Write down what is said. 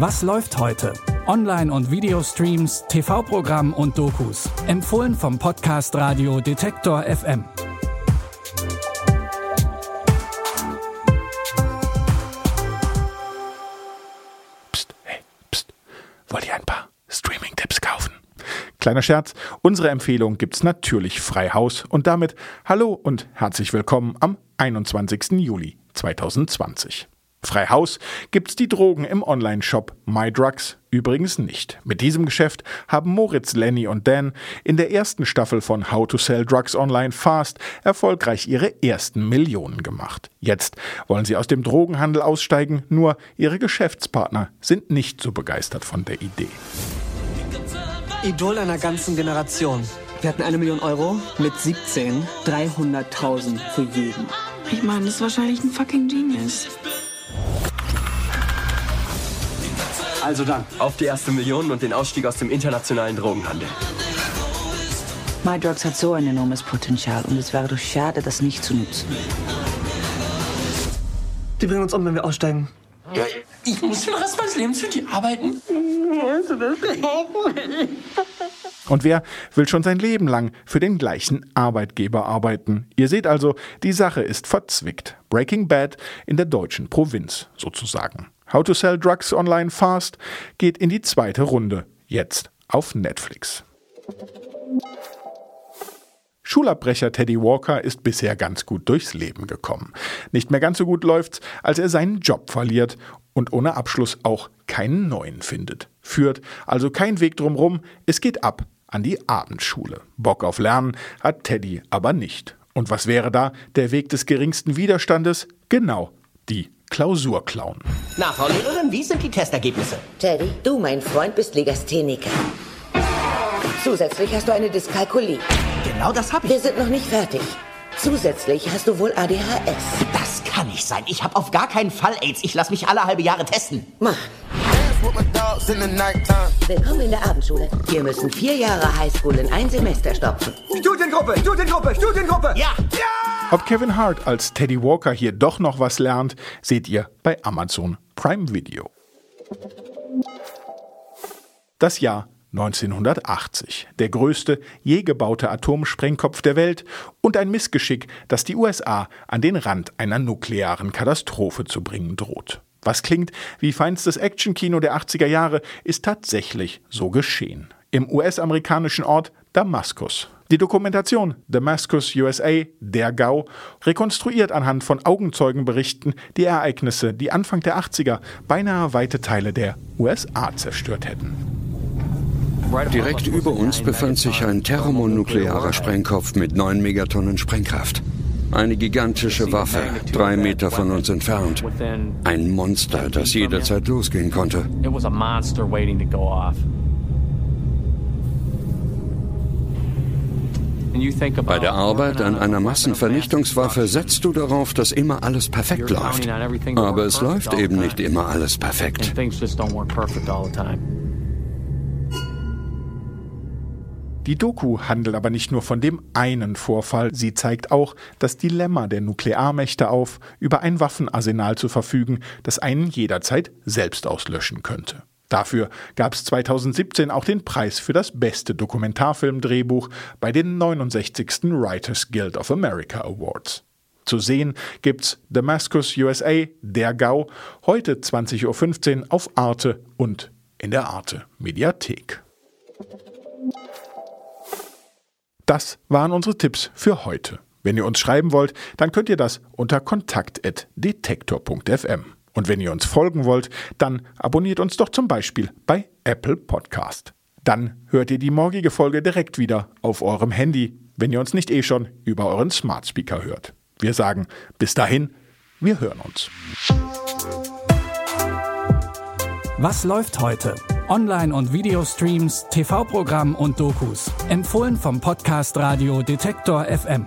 Was läuft heute? Online- und Videostreams, TV-Programm und Dokus. Empfohlen vom Podcast Radio Detektor FM. Psst, hey, psst. Wollt ihr ein paar Streaming-Tipps kaufen? Kleiner Scherz, unsere Empfehlung gibt's natürlich frei Haus und damit hallo und herzlich willkommen am 21. Juli 2020. Frei Haus gibt's die Drogen im Online-Shop MyDrugs übrigens nicht. Mit diesem Geschäft haben Moritz, Lenny und Dan in der ersten Staffel von How to Sell Drugs Online Fast erfolgreich ihre ersten Millionen gemacht. Jetzt wollen sie aus dem Drogenhandel aussteigen, nur ihre Geschäftspartner sind nicht so begeistert von der Idee. Idol einer ganzen Generation. Wir hatten eine Million Euro, mit 17 300.000 für jeden. Ich meine, das ist wahrscheinlich ein fucking Genius. Also dann, auf die erste Million und den Ausstieg aus dem internationalen Drogenhandel. MyDrugs hat so ein enormes Potenzial und es wäre doch schade, das nicht zu nutzen. Die bringen uns um, wenn wir aussteigen. Ja, ich muss den Rest meines Lebens für die arbeiten. Und wer will schon sein Leben lang für den gleichen Arbeitgeber arbeiten? Ihr seht also, die Sache ist verzwickt. Breaking Bad in der deutschen Provinz sozusagen. How to Sell Drugs Online Fast geht in die zweite Runde. Jetzt auf Netflix. Schulabbrecher Teddy Walker ist bisher ganz gut durchs Leben gekommen. Nicht mehr ganz so gut läuft's, als er seinen Job verliert und ohne Abschluss auch keinen neuen findet. Führt also kein Weg drumrum, es geht ab an die Abendschule. Bock auf Lernen hat Teddy aber nicht. Und was wäre da der Weg des geringsten Widerstandes? Genau, die Klausur klauen. Na, Frau Lehrerin, wie sind die Testergebnisse? Teddy, du, mein Freund, bist Legastheniker. Zusätzlich hast du eine Dyskalkulie. Genau das habe ich. Wir sind noch nicht fertig. Zusätzlich hast du wohl ADHS. Das kann nicht sein. Ich habe auf gar keinen Fall AIDS. Ich lasse mich alle halbe Jahre testen. Mann. Willkommen in der Abendschule. Wir müssen vier Jahre Highschool in ein Semester stopfen. Studiengruppe, Studiengruppe, Studiengruppe! Ja! Ob Kevin Hart als Teddy Walker hier doch noch was lernt, seht ihr bei Amazon Prime Video. Das Jahr 1980. Der größte je gebaute Atomsprengkopf der Welt und ein Missgeschick, das die USA an den Rand einer nuklearen Katastrophe zu bringen droht. Was klingt wie feinstes Actionkino der 80er Jahre, ist tatsächlich so geschehen. Im US-amerikanischen Ort Damaskus. Die Dokumentation Damascus USA, der GAU, rekonstruiert anhand von Augenzeugenberichten die Ereignisse, die Anfang der 80er beinahe weite Teile der USA zerstört hätten. Direkt über uns befand sich ein thermonuklearer Sprengkopf mit 9 Megatonnen Sprengkraft. Eine gigantische Waffe, drei Meter von uns entfernt. Ein Monster, das jederzeit losgehen konnte. Bei der Arbeit an einer Massenvernichtungswaffe setzt du darauf, dass immer alles perfekt läuft. Aber es läuft eben nicht immer alles perfekt. Die Doku handelt aber nicht nur von dem einen Vorfall, sie zeigt auch das Dilemma der Nuklearmächte auf, über ein Waffenarsenal zu verfügen, das einen jederzeit selbst auslöschen könnte. Dafür gab es 2017 auch den Preis für das beste Dokumentarfilmdrehbuch bei den 69. Writers Guild of America Awards. Zu sehen gibt's Damascus USA, der GAU, heute 20.15 Uhr auf Arte und in der Arte Mediathek. Das waren unsere Tipps für heute. Wenn ihr uns schreiben wollt, dann könnt ihr das unter kontakt.detektor.fm. Und wenn ihr uns folgen wollt, dann abonniert uns doch zum Beispiel bei Apple Podcast. Dann hört ihr die morgige Folge direkt wieder auf eurem Handy, wenn ihr uns nicht eh schon über euren Smart Speaker hört. Wir sagen bis dahin, wir hören uns. Was läuft heute? Online- und Videostreams, TV-Programm und Dokus. Empfohlen vom Podcast Radio Detektor FM.